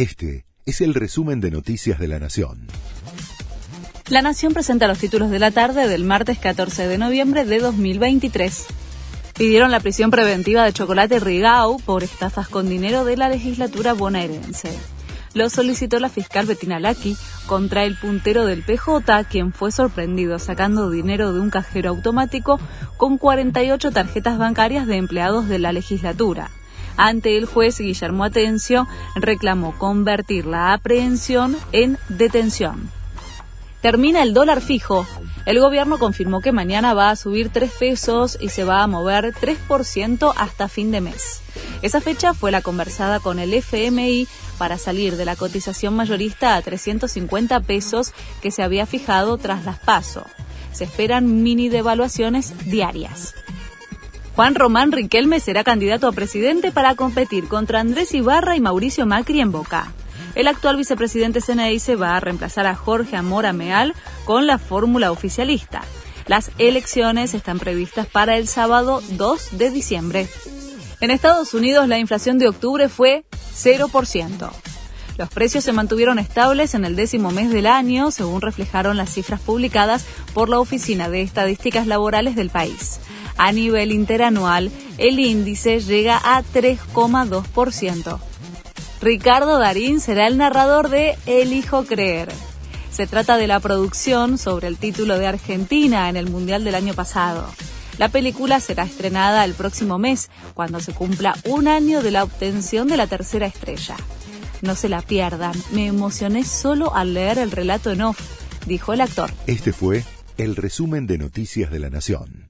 Este es el resumen de Noticias de la Nación. La Nación presenta los títulos de la tarde del martes 14 de noviembre de 2023. Pidieron la prisión preventiva de Chocolate Rigau por estafas con dinero de la legislatura bonaerense. Lo solicitó la fiscal Bettina Laki contra el puntero del PJ, quien fue sorprendido sacando dinero de un cajero automático con 48 tarjetas bancarias de empleados de la legislatura. Ante el juez, Guillermo Atencio reclamó convertir la aprehensión en detención. Termina el dólar fijo. El gobierno confirmó que mañana va a subir 3 pesos y se va a mover 3% hasta fin de mes. Esa fecha fue la conversada con el FMI para salir de la cotización mayorista a 350 pesos que se había fijado tras las PASO. Se esperan mini devaluaciones diarias. Juan Román Riquelme será candidato a presidente para competir contra Andrés Ibarra y Mauricio Macri en Boca. El actual vicepresidente se va a reemplazar a Jorge Amora Meal con la fórmula oficialista. Las elecciones están previstas para el sábado 2 de diciembre. En Estados Unidos la inflación de octubre fue 0%. Los precios se mantuvieron estables en el décimo mes del año, según reflejaron las cifras publicadas por la Oficina de Estadísticas Laborales del país. A nivel interanual, el índice llega a 3,2%. Ricardo Darín será el narrador de Elijo Creer. Se trata de la producción sobre el título de Argentina en el Mundial del año pasado. La película será estrenada el próximo mes, cuando se cumpla un año de la obtención de la tercera estrella. No se la pierdan, me emocioné solo al leer el relato en off, dijo el actor. Este fue el resumen de Noticias de la Nación.